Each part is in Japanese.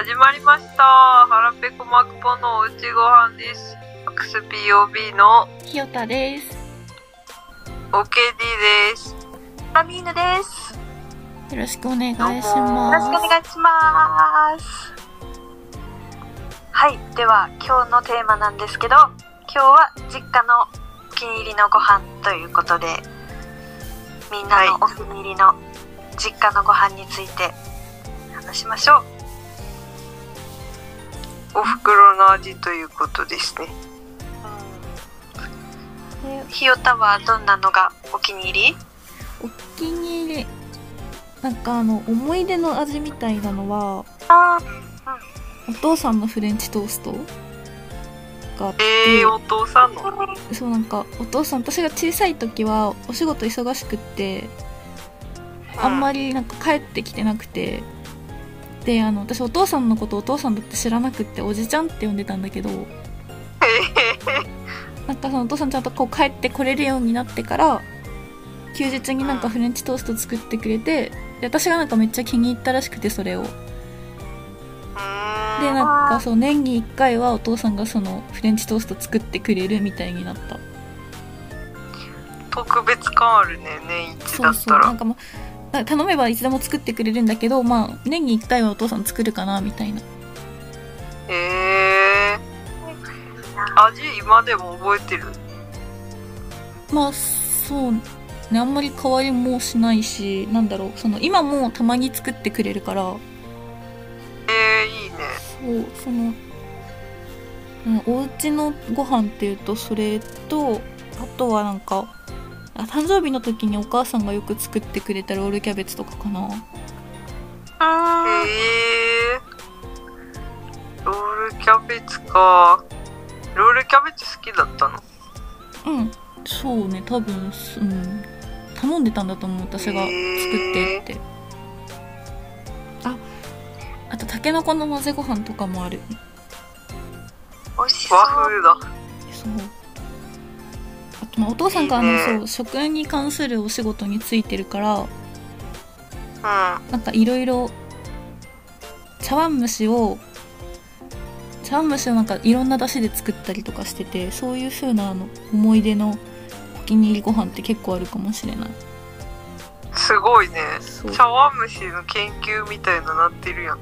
始まりました腹ペコマクポのおうちご飯です XPOB のひよたです。OKD ですラミーヌです。よろしくお願いしどうもよろしくおます。願いします。はい、では今日のテーマなんですけど、今日は実家のお気に入りのご飯ということで、みんなのお気に入りの実家のご飯について話しましょう。お袋の味ということですね。うん、ひよたはどんなのがお気に入り？お気に入り。なんかあの、思い出の味みたいなのは、あお父さんのフレンチトーストがあって、えー、お父さんの？そうなんか、お父さん、私が小さい時はお仕事忙しくって、あんまりりなんか帰ってきてなくて、で、あの、私お父さんのことお父さんだって知らなくって、おじちゃんって呼んでたんだけど、なんかそのお父さんちゃんとこう帰ってこれるようになってから休日になんかフレンチトースト作ってくれてで私がなんかめっちゃ気に入ったらしくてそれを。でなんかそう年に1回はお父さんがそのフレンチトースト作ってくれるみたいになった。特別感あるね年一そうだったら。そうなんかもう頼めばいつでも作ってくれるんだけどまあ年に1回はお父さん作るかなみたいな。えー、味今でも覚えてる？まあそうね。あんまり変わりもしないしなんだろう。その今もたまに作ってくれるから。えー、いいね。そうそのうんお家のご飯っていうとそれとあとはなんかあ誕生日の時にお母さんがよく作ってくれたロールキャベツとかかな。あえー、ロールキャベツか。ロールキャベツ好きだったの？うん。そうね多分すうん。頼んでたんだと思う私が作ってって、ああとたけのこの混ぜご飯とかもある。美味しそう。和風だまあお父さんがあのそう食に関するお仕事についてるからうん。なんかいろいろ茶碗蒸しを茶碗蒸しをなんかいろんな出汁で作ったりとかしててそういう風なあの思い出のお気に入りご飯って結構あるかもしれない。すごいね。茶碗蒸しの研究みたいななってるやん。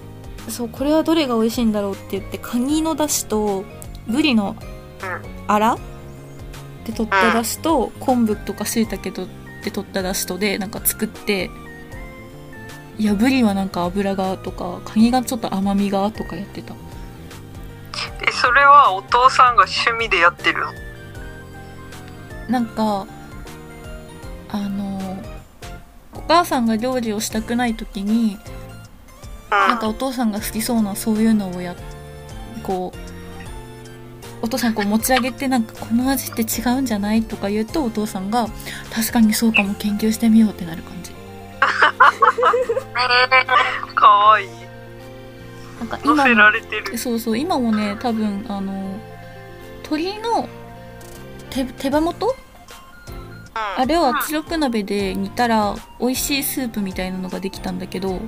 そうこれはどれが美味しいんだろうって言ってカニの出汁とブリのうん。アラで取った出汁と昆布とか椎茸とで取った出汁とでなんか作っていやブリはなんか油がとかカニがちょっと甘みがとかやってた。えそれはお父さんが趣味でやってるの？なんかあのお母さんが料理をしたくない時にうん。なんかお父さんが好きそうなそういうのをやこうお父さんこう持ち上げてなんかこの味って違うんじゃないとか言うとお父さんが確かにそうかも研究してみようってなる感じ。かわいい。なんか今そうそう今もね多分あの鶏の手手羽元？あれを圧力鍋で煮たら美味しいスープみたいなのができたんだけどうん。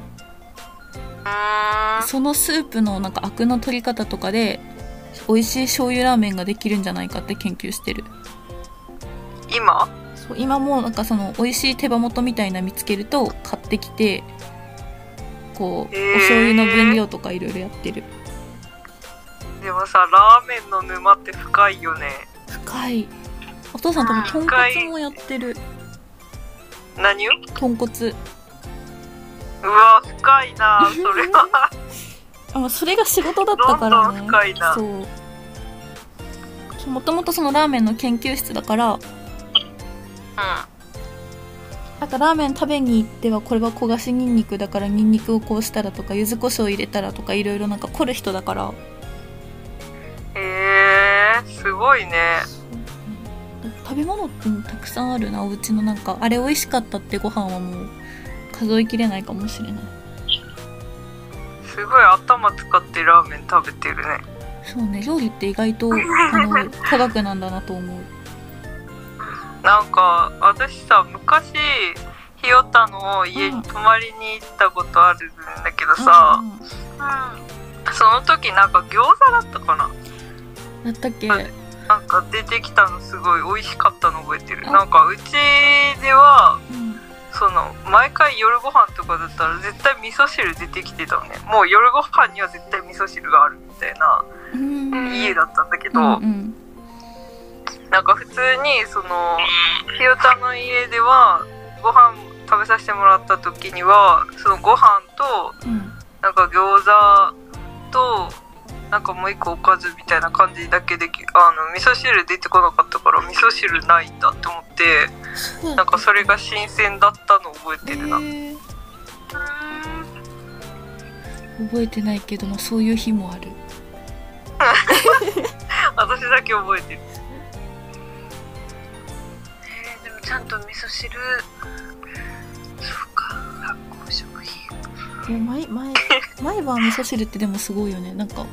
そのスープのなんかアクの取り方とかで美味しい醤油ラーメンができるんじゃないかって研究してる。今？そう今もなんかその美味しい手羽元みたいな見つけると買ってきてこうへー。お醤油の分量とかいろいろやってる。でもさラーメンの沼って深いよね。深い。お父さん多分豚骨もやってる。何を？豚骨。うわ深いなそれは あまあそれが仕事だったからね。そう。もともとそのラーメンの研究室だから。なんかラーメン食べに行ってはこれは焦がしニンニクだからニンニクをこうしたらとか柚子胡椒入れたらとかいろいろなんか凝る人だから。へえー、すごいね。食べ物ってたくさんあるな。お家のなんかあれ美味しかったってご飯はもう数えきれないかもしれないすごい頭使ってラーメン食べてるね。そうね料理って意外と あの科学なんだなと思う。なんか私さ昔ひよたの家に泊まりに行ったことあるんだけどさ、うんうんその時なんか餃子だったかな。だったっけ？はいなんか出てきたのすごい美味しかったの覚えてる。あ。なんかうちではうんその毎回夜ご飯とかだったら絶対味噌汁出てきてたのね。もう夜ご飯には絶対味噌汁があるみたいなうん。家だったんだけど、うんうんなんか普通にそのひよたの家ではご飯食べさせてもらった時にはそのご飯とうん。なんか餃子となんかもう一個おかずみたいな感じだけできあの味噌汁出てこなかったから味噌汁ないんだって思ってなんかそれが新鮮だったの覚えてるな、へー。覚えてないけどもそういう日もある。私だけ覚えてる。えーでもちゃんと味噌汁。そうか。発酵食品。いや毎毎毎晩味噌汁ってでもすごいよね。なんか、う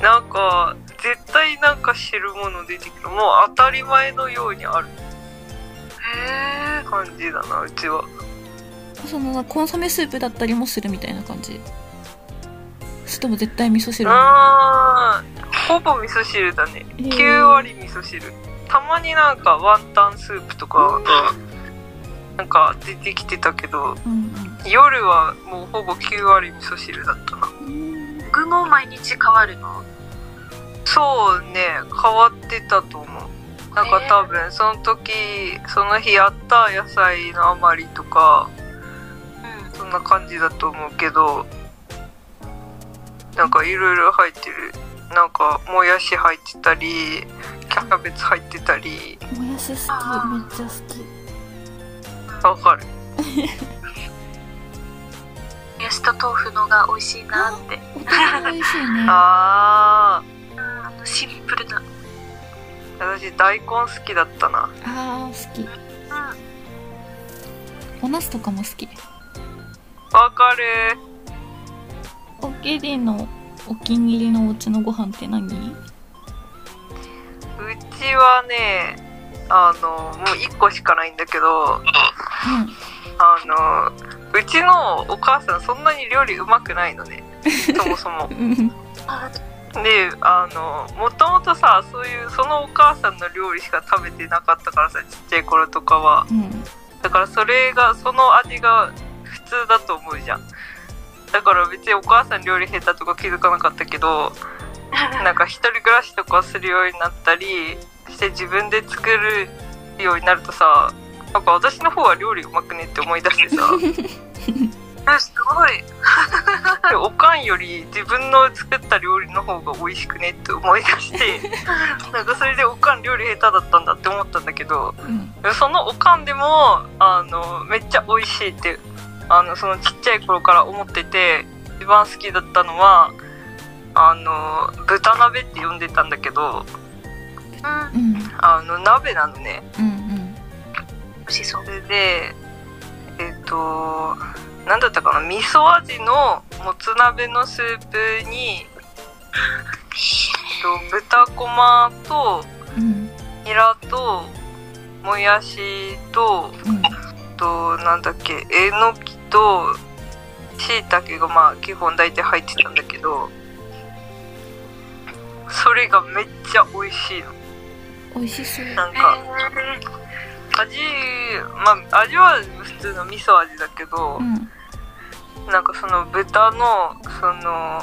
ん。なんか絶対なんか汁物出てくるもう当たり前のようにあるへえ感じだなうちは。そのコンソメスープだったりもするみたいな感じ。それとも絶対味噌汁？あーほぼ味噌汁だね。へー。9割味噌汁。たまになんかワンタンスープとかがなんか出てきてたけどうん夜はもうほぼ9割味噌汁だったな。うん具も毎日変わるの？そうね変わってたと思う。なんか多分その時その日あった野菜の余りとかうん。そんな感じだと思うけどなんかいろいろ入ってる。なんかもやし入ってたりキャベツ入ってたり。もやし好きめっちゃ好き。わかる。も やしと豆腐のが美味しいなって。お互い美味しいね。ああのシンプルな。ー私大根好きだったな。あー好き。うお茄子とかも好き。わかる。おけりのお気に入りのお家のご飯って何？うちはねあのもう1個しかないんだけどうあのうちのお母さんそんなに料理うまくないのね。そもそも。んうん。あであのもともとさそういうそのお母さんの料理しか食べてなかったからさちっちゃい頃とかは。うん。だからそれがその味が普通だと思うじゃん。だから別にお母さん料理下手とか気づかなかったけど なんか一人暮らしとかするようになったりして自分で作るようになるとさなんか私の方が料理うまくねって思い出してさ えすごい。で おかんより自分の作った料理の方が美味しくねって思い出して なんかそれでおかん料理下手だったんだって思ったんだけどうん。そのおかんでもあのめっちゃ美味しいってあのそのちっちゃい頃から思ってて一番好きだったのはあの豚鍋って呼んでたんだけどうんうん。あの鍋なのね。うんうん。それでえっ、と何だったかな味噌味のもつ鍋のスープに、えっと、豚こまとうんニラともやしとうん。となんだっけえのきとしいたけがまあ基本大体入ってたんだけどそれがめっちゃ美味しいの。美味しそう。なんか味まあ味は普通の味噌味だけど、うんなんかその豚のその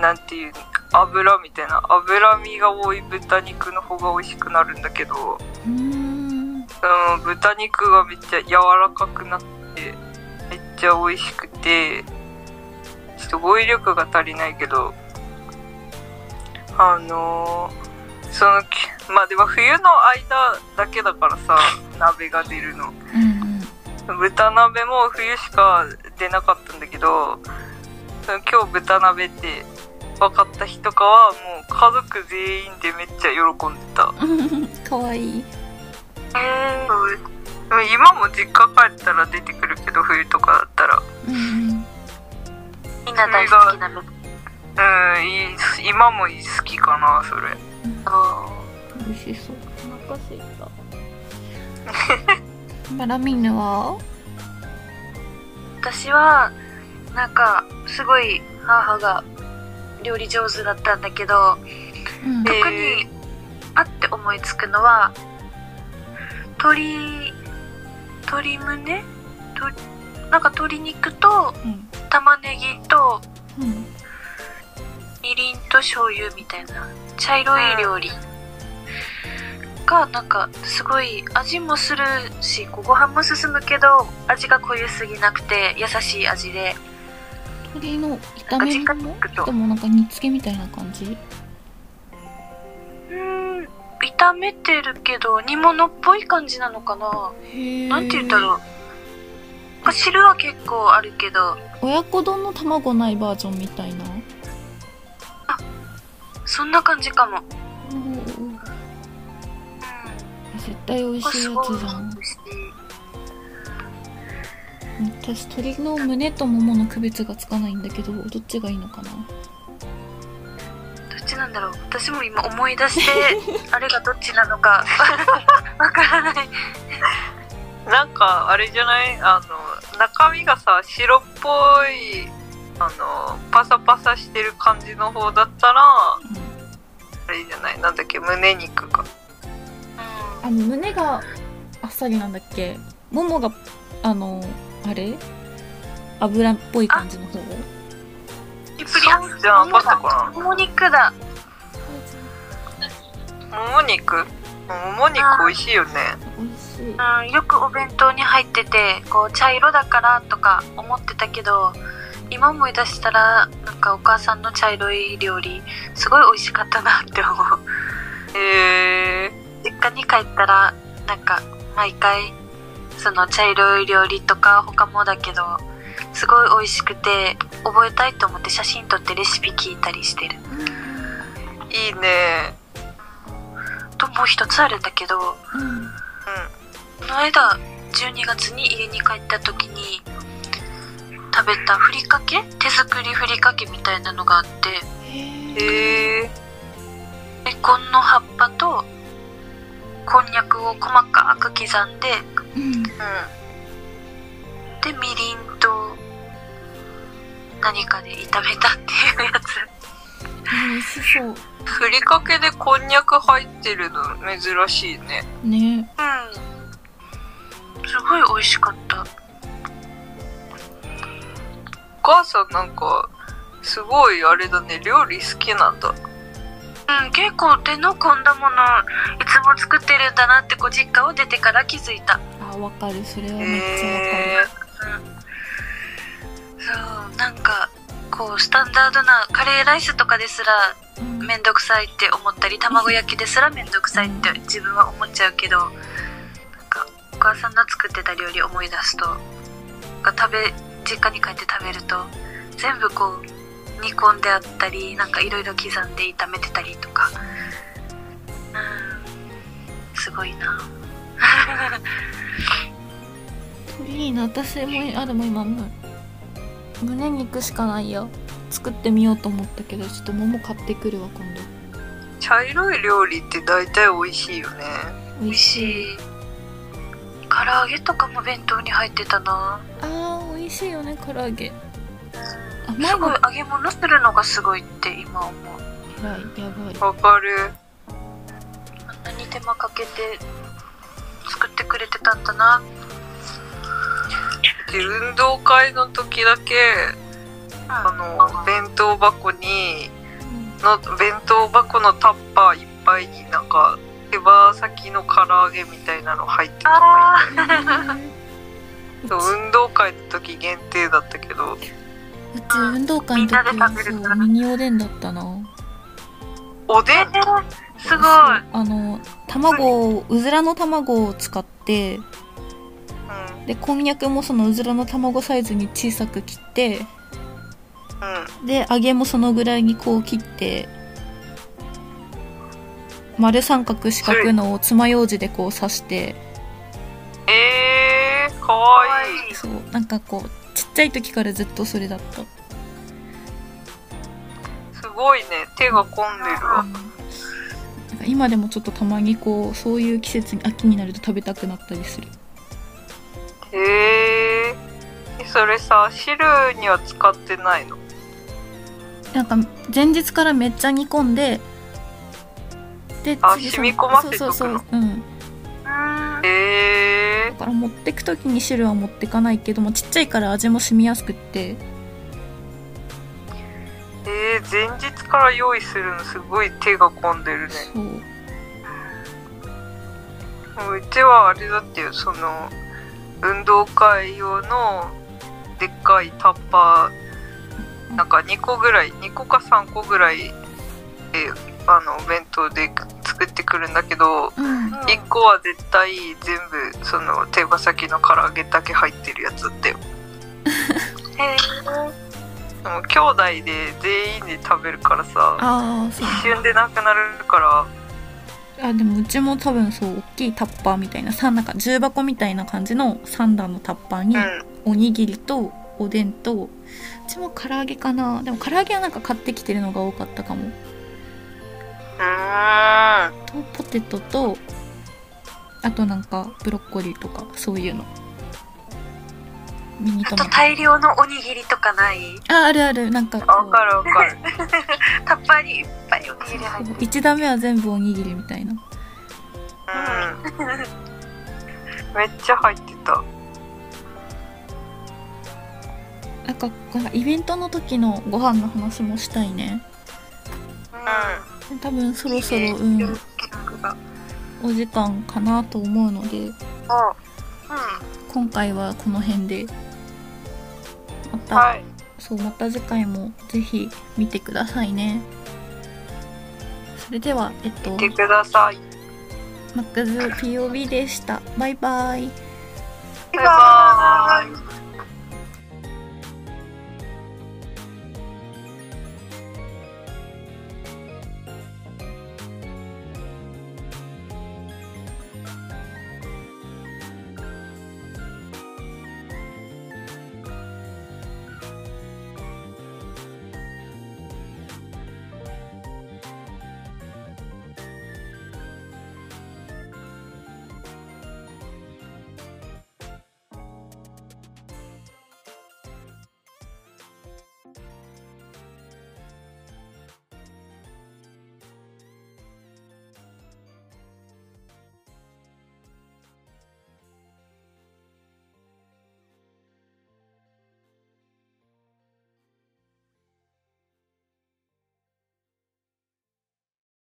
なんていう油みたいな脂身が多い豚肉の方が美味しくなるんだけどうーん。その豚肉がめっちゃ柔らかくなってめっちゃ美味しくてちょっと語彙力が足りないけどあのーそのきまあでも冬の間だけだからさ 鍋が出るの。うん豚鍋も冬しか出なかったんだけど今日豚鍋って分かった日とかはもう家族全員でめっちゃ喜んでた。う んかわいい。うでも今も実家帰ったら出てくるけど冬とかだったら。うんうん。みんな大好きなのうんいい今も好きかなそれ美味しそう。お腹すいた。バ ラミンヌは？私はなんかすごい母が料理上手だったんだけどうん。特にあって思いつくのは鶏鶏胸？となんか鶏肉とうん。玉ねぎとうんみりんと醤油みたいな。茶色い料理。がなんかすごい味もするしご飯も進むけど味が濃ゆすぎなくて優しい味で。鶏の炒め物でもなんか煮付けみたいな感じ？うーん炒めてるけど煮物っぽい感じなのかな。なんて言うんだろう。まあ汁は結構あるけど。親子丼の卵ないバージョンみたいな？そんな感じかも。うん。う絶対美味んしいやつじゃん。美味しい私鶏の胸とももの区別がつかないんだけどどっちがいいのかな？どっちなんだろう。私も今思い出してあれがどっちなのか。わからない。なんかあれじゃない？あの中身がさ白っぽいあのパサパサしてる感じの方だったらあれじゃない？なんだっけ？胸肉か。あの胸があっさりなんだっけ？ももがあのあれ？油っぽい感じの方？プリプリそうじゃなかったかもも肉だ。なもも肉？もも肉美味しいよね。美味しい。うん、よくお弁当に入っててこう茶色だからとか思ってたけど今思い出したらなんかお母さんの茶色い料理すごい美味しかったなって思う。へえ実家に帰ったらなんか毎回その茶色い料理とか他もだけどすごい美味しくて覚えたいと思って写真撮ってレシピ聞いたりしてる。いいね。ともう一つあるんだけどうん。この間12月に家に帰った時に食べたふりかけ手作りふりかけみたいなのがあってへうんえレコンの葉っぱとこんにゃくを細かく刻んでうん。でみりんと何かで炒めたっていうやつ。美味しそう。ふりかけでこんにゃく入ってるの珍しいね。ね。うん。すごい美味しかった。お母さんなんかすごいあれだね。料理好きなんだ。うん結構手の込んだものいつも作ってるんだなってこう実家を出てから気づいた。あわかる。それはめっへちゃわえそうなんかこうスタンダードなカレーライスとかですらかる、うん。めんどくさいって思ったり卵焼きですらめんどくさいって自分は思っちゃうけどなんかお母さんの作ってた料理を思い出すとが食べ実家に帰って食べると全部こう煮込んであったりなんかいろいろ刻んで炒めてたりとか。うん。すごいな。いいな私もあでも今もう胸肉しかないや作ってみようと思ったけどちょっと桃買ってくるわ今度。茶色い料理って大体美味しいよね。美美味しい。唐揚げとかも弁当に入ってたな。あしいよね唐揚げ。あすごい揚げ物するのがすごいって今思う。やばいわかる。あんなに手間かけて作ってくれてたんだな。で運動会の時だけあの弁当箱にの弁当箱のタッパーいっぱいになんか手羽先の唐揚げみたいなの入ってたあそう運動会の時限定だったけど。うち運動会の時はそうミニおでんだったな。おでん？ーすごい。あの卵をうずらの卵を使ってうん。でこんにゃくもそのうずらの卵サイズに小さく切ってうん。で揚げもそのぐらいにこう切って丸三角四角のを爪楊枝でこう刺してえー、かわいい。そうなんかこうちっちゃい時からずっとそれだった。すごいね。手が込んでるわ。なんか今でもちょっとたまにこうそういう季節に秋になると食べたくなったりする。へえそれさ汁には使ってないの？なんか前日からめっちゃ煮込んでであ次染み込ませとくの？そうそうそううん持ってく時に汁は持ってかないけどもちっちゃいから味も染みやすくって。ー、えー、前日から用意するのすごい手が込んでるね。そう。うちはあれだってよその運動会用のでっかいタッパーなんか2個ぐらい2個か3個ぐらいえあのお弁当で作ってくるんだけどうん1個は絶対全部その手羽先の唐揚げだけ入ってるやつだってよ。へでも兄弟で全員で食べるからさああそう。一瞬でなくなるから。あでもうちも多分そう大きいタッパーみたいなさなんか重箱みたいな感じの3段のタッパーにうん。おにぎりとおでんとうちも唐揚げかな。でも唐揚げはなんか買ってきてるのが多かったかも。うーん。とポテトとあとなんかブロッコリーとかそういうの。ミニトマト。あと大量のおにぎりとかない？ああるある。なんかこわかるわかる。タッパーにいっぱいおにぎり入ってる。1段目は全部おにぎりみたいな。うん。めっちゃ入ってた。なんかイベントの時のご飯の話もしたいね。う多分そろそろいいね。うんお時間かなと思うのでおう今回はこの辺で。また、はい。そうまた次回もぜひ見てくださいね。それではえっと見てください。マックズ POB でした。バイバイ。バイバーイ